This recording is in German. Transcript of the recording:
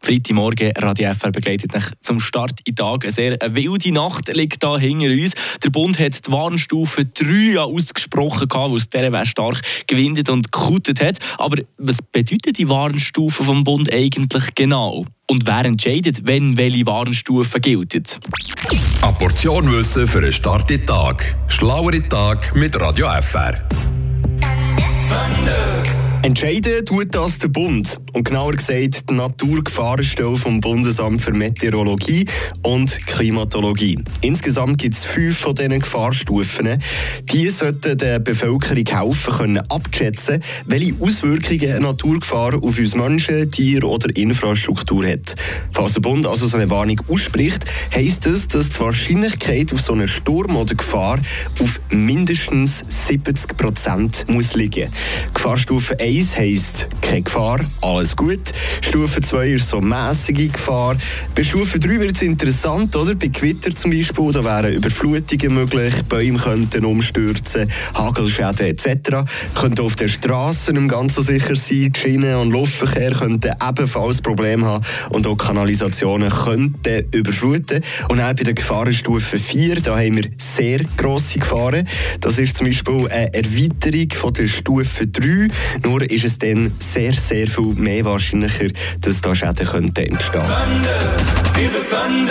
Freitagmorgen, Radio FR begleitet mich zum Start in den Tag. Eine sehr wilde Nacht liegt da hinter uns. Der Bund hat die Warnstufe 3 ausgesprochen, weil es dieser stark gewindet und gekutet hat. Aber was bedeutet die Warnstufe vom Bund eigentlich genau? Und wer entscheidet, wenn welche Warnstufe gelten? Eine Portion Wissen für einen Start in Tag. Schlauere Tag mit Radio FR. Entscheiden tut das der Bund. Und genauer gesagt die Naturgefahrenstelle vom Bundesamt für Meteorologie und Klimatologie. Insgesamt gibt es fünf von diesen Gefahrstufen. Die sollten der Bevölkerung helfen können, abzuschätzen, welche Auswirkungen eine Naturgefahr auf uns Menschen, Tiere oder Infrastruktur hat. Falls der Bund also so eine Warnung ausspricht, heisst das, dass die Wahrscheinlichkeit auf so einen Sturm oder Gefahr auf mindestens 70 Prozent muss liegen. Gefahrstufe 1 1 heisst keine Gefahr, alles gut. Stufe 2 ist so mäßige Gefahr. Bei Stufe 3 wird es interessant, oder? Bei Gewitter zum Beispiel, da wären Überflutungen möglich, Bäume könnten umstürzen, Hagelschäden etc. Könnten auf der Straße nicht ganz so sicher sein, Schienen- und Luftverkehr könnten ebenfalls Probleme haben und auch Kanalisationen könnten überfluten. Und auch bei der Gefahrenstufe 4, da haben wir sehr grosse Gefahren. Das ist zum Beispiel eine Erweiterung von der Stufe 3. Nur Jahren ist es dann sehr, sehr viel mehr wahrscheinlicher, dass da Schäden entstehen könnten.